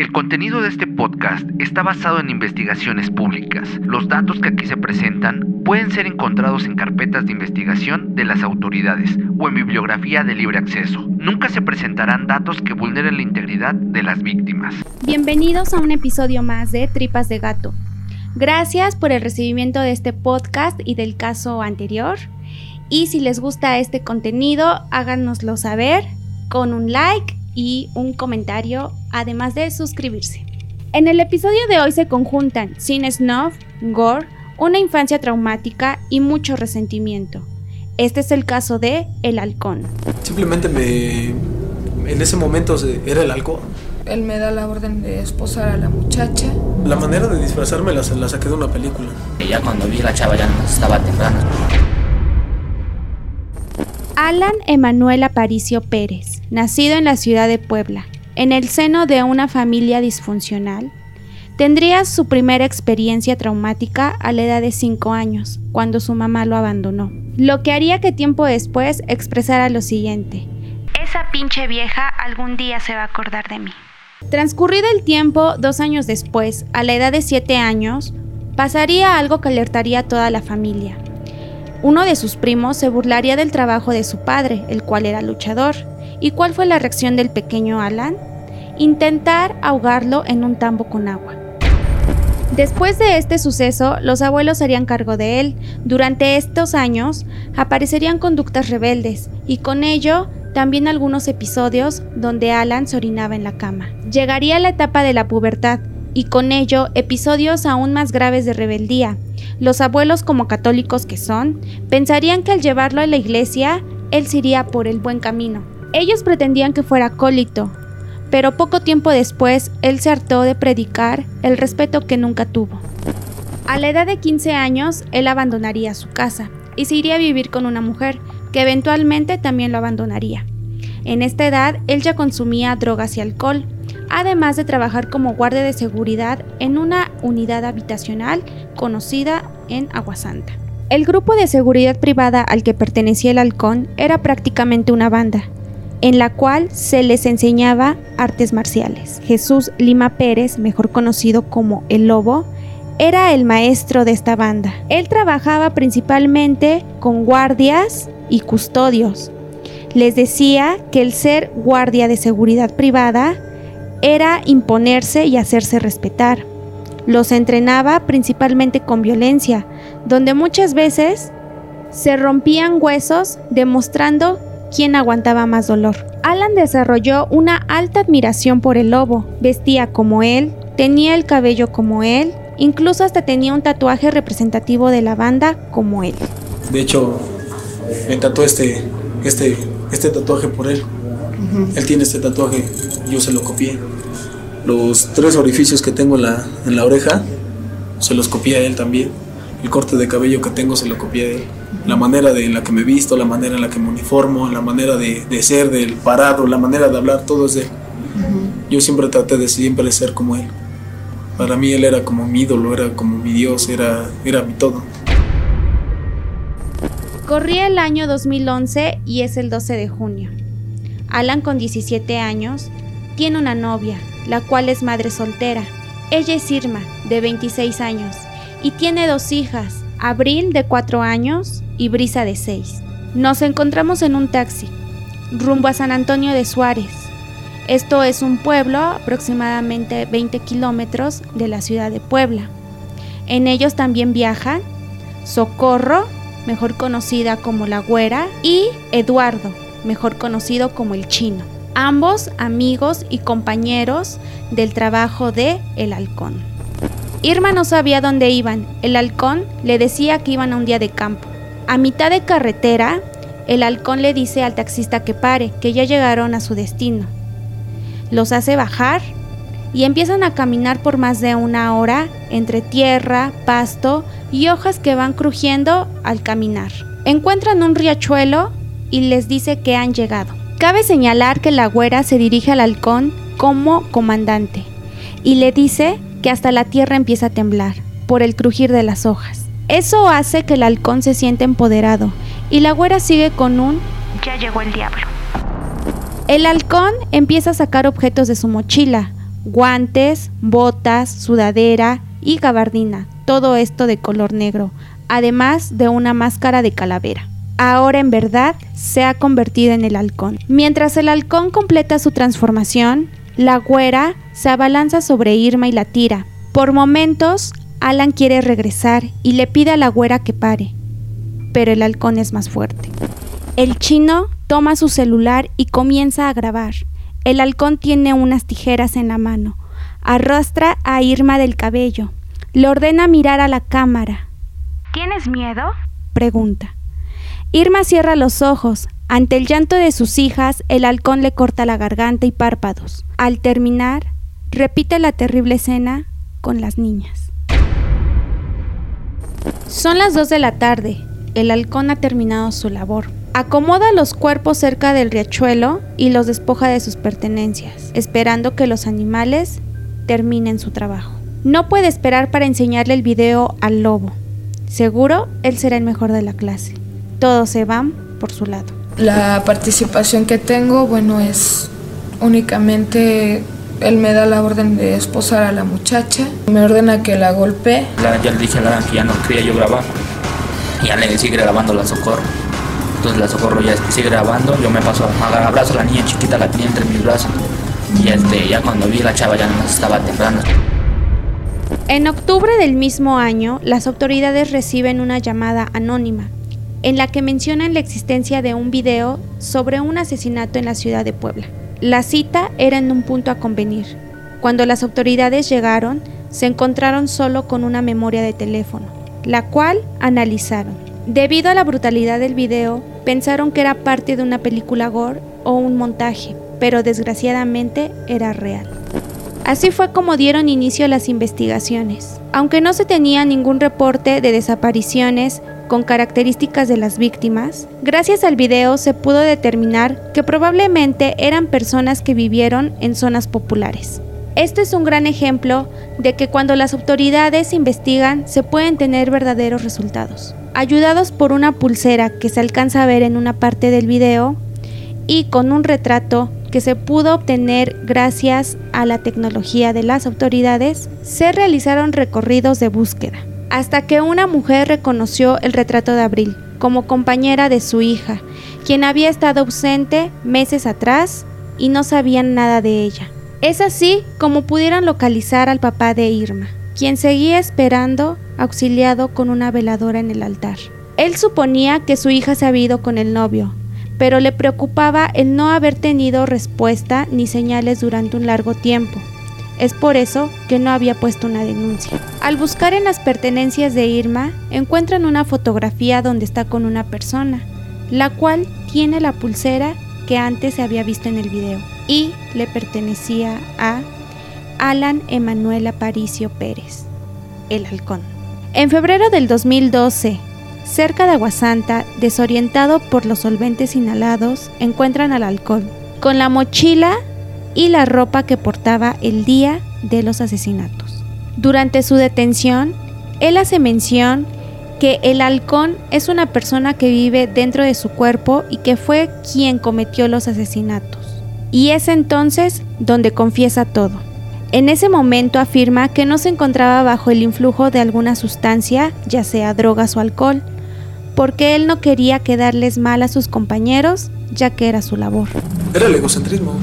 El contenido de este podcast está basado en investigaciones públicas. Los datos que aquí se presentan pueden ser encontrados en carpetas de investigación de las autoridades o en bibliografía de libre acceso. Nunca se presentarán datos que vulneren la integridad de las víctimas. Bienvenidos a un episodio más de Tripas de Gato. Gracias por el recibimiento de este podcast y del caso anterior. Y si les gusta este contenido, háganoslo saber con un like y un comentario, además de suscribirse. En el episodio de hoy se conjuntan sin snuff, gore, una infancia traumática y mucho resentimiento. Este es el caso de El Halcón. Simplemente me... En ese momento era el halcón. Él me da la orden de esposar a la muchacha. La manera de disfrazarme la, la saqué de una película. Y ya cuando vi a la chava ya no estaba temprano. Alan Emanuel Aparicio Pérez, nacido en la ciudad de Puebla, en el seno de una familia disfuncional, tendría su primera experiencia traumática a la edad de 5 años, cuando su mamá lo abandonó, lo que haría que tiempo después expresara lo siguiente. Esa pinche vieja algún día se va a acordar de mí. Transcurrido el tiempo, dos años después, a la edad de 7 años, pasaría algo que alertaría a toda la familia. Uno de sus primos se burlaría del trabajo de su padre, el cual era luchador. ¿Y cuál fue la reacción del pequeño Alan? Intentar ahogarlo en un tambo con agua. Después de este suceso, los abuelos harían cargo de él. Durante estos años aparecerían conductas rebeldes y con ello también algunos episodios donde Alan se orinaba en la cama. Llegaría la etapa de la pubertad y con ello episodios aún más graves de rebeldía. Los abuelos, como católicos que son, pensarían que al llevarlo a la iglesia, él se iría por el buen camino. Ellos pretendían que fuera acólito, pero poco tiempo después él se hartó de predicar el respeto que nunca tuvo. A la edad de 15 años, él abandonaría su casa y se iría a vivir con una mujer, que eventualmente también lo abandonaría. En esta edad, él ya consumía drogas y alcohol, además de trabajar como guardia de seguridad en una unidad habitacional conocida en Aguasanta. El grupo de seguridad privada al que pertenecía el halcón era prácticamente una banda, en la cual se les enseñaba artes marciales. Jesús Lima Pérez, mejor conocido como El Lobo, era el maestro de esta banda. Él trabajaba principalmente con guardias y custodios. Les decía que el ser guardia de seguridad privada era imponerse y hacerse respetar. Los entrenaba principalmente con violencia, donde muchas veces se rompían huesos demostrando quién aguantaba más dolor. Alan desarrolló una alta admiración por el lobo, vestía como él, tenía el cabello como él, incluso hasta tenía un tatuaje representativo de la banda como él. De hecho, me tatuó este, este, este tatuaje por él. Él tiene este tatuaje, yo se lo copié. Los tres orificios que tengo en la, en la oreja, se los copié a él también. El corte de cabello que tengo se lo copié a él. La manera de, en la que me visto, la manera en la que me uniformo, la manera de, de ser, del parado, la manera de hablar, todo es de él. Yo siempre traté de siempre ser como él. Para mí él era como mi ídolo, era como mi Dios, era, era mi todo. Corría el año 2011 y es el 12 de junio. Alan, con 17 años, tiene una novia, la cual es madre soltera. Ella es Irma, de 26 años, y tiene dos hijas, Abril, de 4 años, y Brisa, de 6. Nos encontramos en un taxi, rumbo a San Antonio de Suárez. Esto es un pueblo aproximadamente 20 kilómetros de la ciudad de Puebla. En ellos también viajan Socorro, mejor conocida como la Güera, y Eduardo, mejor conocido como el Chino. Ambos amigos y compañeros del trabajo de El Halcón. Irma no sabía dónde iban. El halcón le decía que iban a un día de campo. A mitad de carretera, el halcón le dice al taxista que pare, que ya llegaron a su destino. Los hace bajar y empiezan a caminar por más de una hora entre tierra, pasto y hojas que van crujiendo al caminar. Encuentran un riachuelo y les dice que han llegado. Cabe señalar que la güera se dirige al halcón como comandante y le dice que hasta la tierra empieza a temblar por el crujir de las hojas. Eso hace que el halcón se siente empoderado y la güera sigue con un ya llegó el diablo. El halcón empieza a sacar objetos de su mochila, guantes, botas, sudadera y gabardina, todo esto de color negro, además de una máscara de calavera. Ahora en verdad se ha convertido en el halcón. Mientras el halcón completa su transformación, la güera se abalanza sobre Irma y la tira. Por momentos, Alan quiere regresar y le pide a la güera que pare, pero el halcón es más fuerte. El chino toma su celular y comienza a grabar. El halcón tiene unas tijeras en la mano. Arrastra a Irma del cabello. Le ordena mirar a la cámara. ¿Tienes miedo? Pregunta. Irma cierra los ojos. Ante el llanto de sus hijas, el halcón le corta la garganta y párpados. Al terminar, repite la terrible escena con las niñas. Son las 2 de la tarde. El halcón ha terminado su labor. Acomoda los cuerpos cerca del riachuelo y los despoja de sus pertenencias, esperando que los animales terminen su trabajo. No puede esperar para enseñarle el video al lobo. Seguro él será el mejor de la clase. Todos se van por su lado. La participación que tengo, bueno, es únicamente él me da la orden de esposar a la muchacha, me ordena que la golpee. La- ya le dije a la que ya no quería yo grabar. Y ya le sigue grabando la socorro. Entonces la socorro ya sigue grabando. Yo me paso a abrazo a la niña chiquita, la tenía entre mis brazos. Y este, ya cuando vi la chava ya no estaba temblando. En octubre del mismo año, las autoridades reciben una llamada anónima en la que mencionan la existencia de un video sobre un asesinato en la ciudad de Puebla. La cita era en un punto a convenir. Cuando las autoridades llegaron, se encontraron solo con una memoria de teléfono, la cual analizaron. Debido a la brutalidad del video, pensaron que era parte de una película gore o un montaje, pero desgraciadamente era real. Así fue como dieron inicio las investigaciones. Aunque no se tenía ningún reporte de desapariciones con características de las víctimas, gracias al video se pudo determinar que probablemente eran personas que vivieron en zonas populares. Esto es un gran ejemplo de que cuando las autoridades investigan se pueden tener verdaderos resultados. Ayudados por una pulsera que se alcanza a ver en una parte del video y con un retrato que se pudo obtener gracias a la tecnología de las autoridades, se realizaron recorridos de búsqueda, hasta que una mujer reconoció el retrato de Abril como compañera de su hija, quien había estado ausente meses atrás y no sabían nada de ella. Es así como pudieron localizar al papá de Irma, quien seguía esperando auxiliado con una veladora en el altar. Él suponía que su hija se había ido con el novio, pero le preocupaba el no haber tenido respuesta ni señales durante un largo tiempo. Es por eso que no había puesto una denuncia. Al buscar en las pertenencias de Irma, encuentran una fotografía donde está con una persona, la cual tiene la pulsera que antes se había visto en el video y le pertenecía a Alan Emanuel Aparicio Pérez, el halcón. En febrero del 2012, cerca de Aguasanta, desorientado por los solventes inhalados, encuentran al halcón, con la mochila y la ropa que portaba el día de los asesinatos. Durante su detención, él hace mención que el halcón es una persona que vive dentro de su cuerpo y que fue quien cometió los asesinatos. Y es entonces donde confiesa todo. En ese momento afirma que no se encontraba bajo el influjo de alguna sustancia, ya sea drogas o alcohol, porque él no quería quedarles mal a sus compañeros, ya que era su labor. Era el egocentrismo.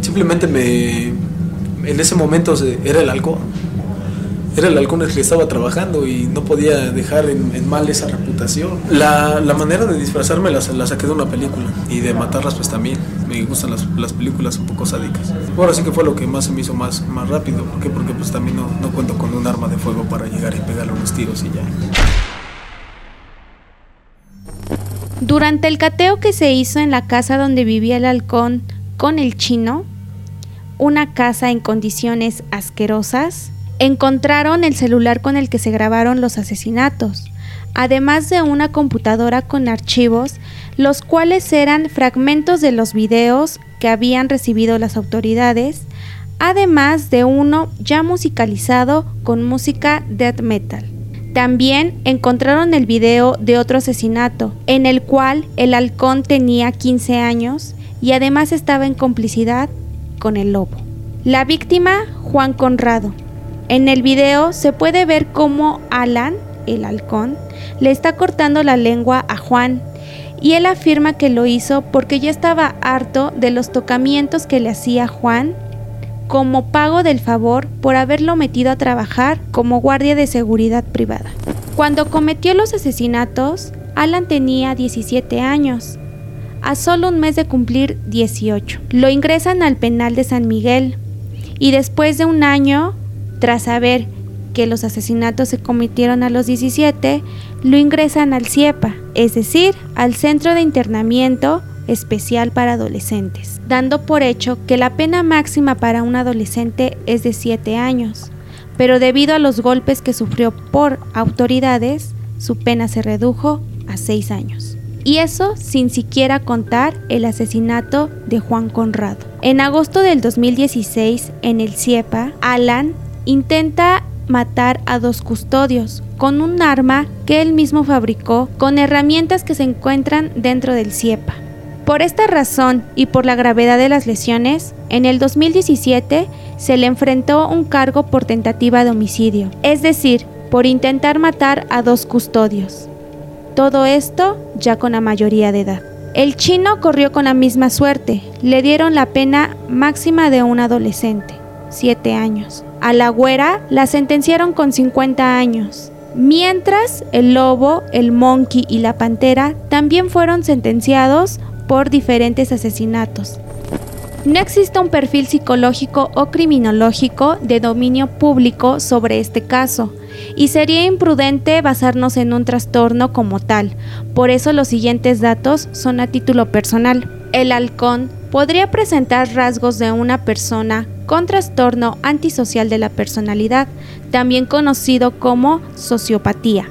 Simplemente me. En ese momento era el halcón. Era el halcón el que estaba trabajando y no podía dejar en, en mal esa reputación. La, la manera de disfrazarme la, la saqué de una película y de matarlas, pues también. Me gustan las, las películas un poco sádicas. Ahora sí que fue lo que más se me hizo más, más rápido. ¿Por qué? Porque pues también no, no cuento con un arma de fuego para llegar y pegarle unos tiros y ya. Durante el cateo que se hizo en la casa donde vivía el halcón con el chino, una casa en condiciones asquerosas, encontraron el celular con el que se grabaron los asesinatos, además de una computadora con archivos, los cuales eran fragmentos de los videos que habían recibido las autoridades, además de uno ya musicalizado con música death metal. También encontraron el video de otro asesinato, en el cual el halcón tenía 15 años y además estaba en complicidad con el lobo. La víctima, Juan Conrado. En el video se puede ver cómo Alan, el halcón, le está cortando la lengua a Juan y él afirma que lo hizo porque ya estaba harto de los tocamientos que le hacía Juan como pago del favor por haberlo metido a trabajar como guardia de seguridad privada. Cuando cometió los asesinatos, Alan tenía 17 años, a solo un mes de cumplir 18. Lo ingresan al penal de San Miguel y después de un año, tras saber que los asesinatos se cometieron a los 17, lo ingresan al CIEPA, es decir, al Centro de Internamiento Especial para Adolescentes, dando por hecho que la pena máxima para un adolescente es de 7 años, pero debido a los golpes que sufrió por autoridades, su pena se redujo a 6 años. Y eso sin siquiera contar el asesinato de Juan Conrado. En agosto del 2016, en el CIEPA, Alan intenta matar a dos custodios con un arma que él mismo fabricó con herramientas que se encuentran dentro del CIEPA. Por esta razón y por la gravedad de las lesiones, en el 2017 se le enfrentó un cargo por tentativa de homicidio, es decir, por intentar matar a dos custodios. Todo esto ya con la mayoría de edad. El chino corrió con la misma suerte, le dieron la pena máxima de un adolescente, 7 años. A la güera la sentenciaron con 50 años. Mientras el lobo, el monkey y la pantera también fueron sentenciados por diferentes asesinatos. No existe un perfil psicológico o criminológico de dominio público sobre este caso, y sería imprudente basarnos en un trastorno como tal. Por eso los siguientes datos son a título personal. El halcón podría presentar rasgos de una persona con trastorno antisocial de la personalidad, también conocido como sociopatía,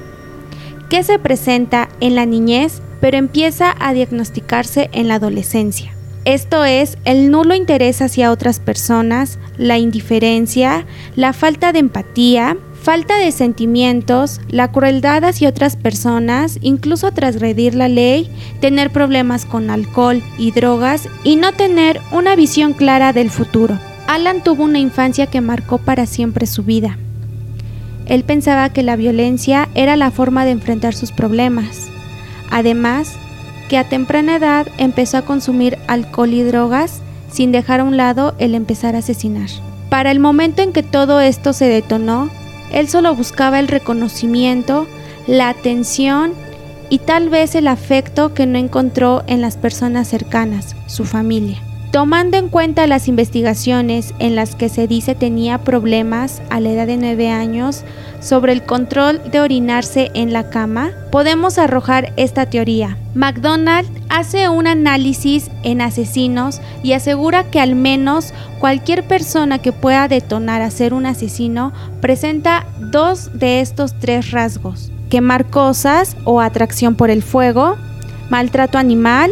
que se presenta en la niñez pero empieza a diagnosticarse en la adolescencia. Esto es el nulo interés hacia otras personas, la indiferencia, la falta de empatía, falta de sentimientos, la crueldad hacia otras personas, incluso transgredir la ley, tener problemas con alcohol y drogas y no tener una visión clara del futuro. Alan tuvo una infancia que marcó para siempre su vida. Él pensaba que la violencia era la forma de enfrentar sus problemas. Además, que a temprana edad empezó a consumir alcohol y drogas sin dejar a un lado el empezar a asesinar. Para el momento en que todo esto se detonó, él solo buscaba el reconocimiento, la atención y tal vez el afecto que no encontró en las personas cercanas, su familia. Tomando en cuenta las investigaciones en las que se dice tenía problemas a la edad de 9 años sobre el control de orinarse en la cama, podemos arrojar esta teoría. McDonald hace un análisis en asesinos y asegura que al menos cualquier persona que pueda detonar a ser un asesino presenta dos de estos tres rasgos. Quemar cosas o atracción por el fuego, maltrato animal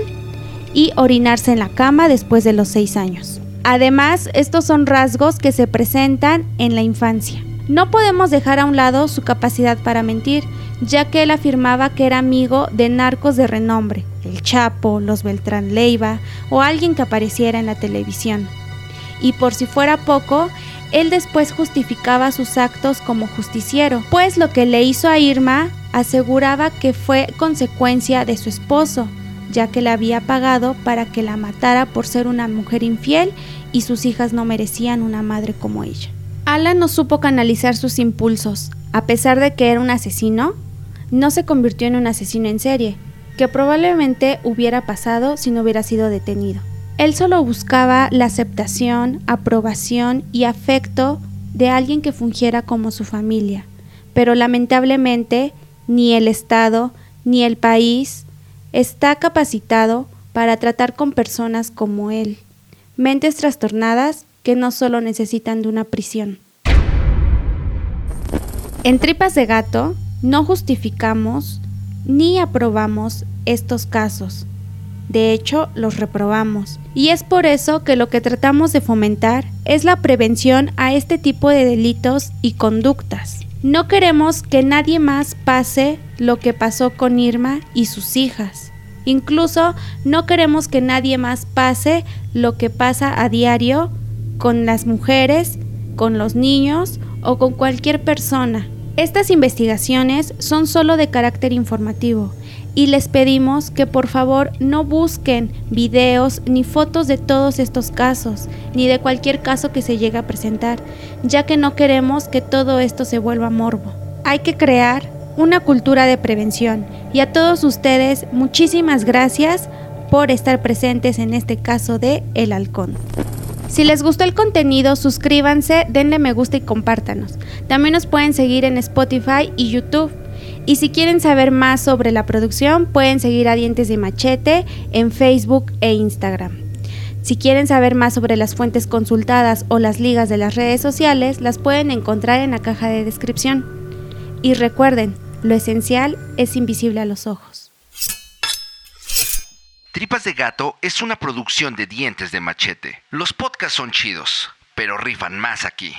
y orinarse en la cama después de los 6 años. Además, estos son rasgos que se presentan en la infancia. No podemos dejar a un lado su capacidad para mentir, ya que él afirmaba que era amigo de narcos de renombre, el Chapo, los Beltrán Leiva o alguien que apareciera en la televisión. Y por si fuera poco, él después justificaba sus actos como justiciero, pues lo que le hizo a Irma aseguraba que fue consecuencia de su esposo, ya que la había pagado para que la matara por ser una mujer infiel y sus hijas no merecían una madre como ella. Alan no supo canalizar sus impulsos. A pesar de que era un asesino, no se convirtió en un asesino en serie, que probablemente hubiera pasado si no hubiera sido detenido. Él solo buscaba la aceptación, aprobación y afecto de alguien que fungiera como su familia, pero lamentablemente ni el Estado, ni el país, está capacitado para tratar con personas como él, mentes trastornadas que no solo necesitan de una prisión. En Tripas de Gato no justificamos ni aprobamos estos casos. De hecho, los reprobamos. Y es por eso que lo que tratamos de fomentar es la prevención a este tipo de delitos y conductas. No queremos que nadie más pase lo que pasó con Irma y sus hijas. Incluso no queremos que nadie más pase lo que pasa a diario con las mujeres, con los niños o con cualquier persona. Estas investigaciones son solo de carácter informativo y les pedimos que por favor no busquen videos ni fotos de todos estos casos, ni de cualquier caso que se llegue a presentar, ya que no queremos que todo esto se vuelva morbo. Hay que crear una cultura de prevención y a todos ustedes muchísimas gracias por estar presentes en este caso de El Halcón. Si les gustó el contenido, suscríbanse, denle me gusta y compártanos. También nos pueden seguir en Spotify y YouTube. Y si quieren saber más sobre la producción, pueden seguir a Dientes de Machete en Facebook e Instagram. Si quieren saber más sobre las fuentes consultadas o las ligas de las redes sociales, las pueden encontrar en la caja de descripción. Y recuerden, lo esencial es invisible a los ojos. Tripas de Gato es una producción de Dientes de Machete. Los podcasts son chidos, pero rifan más aquí.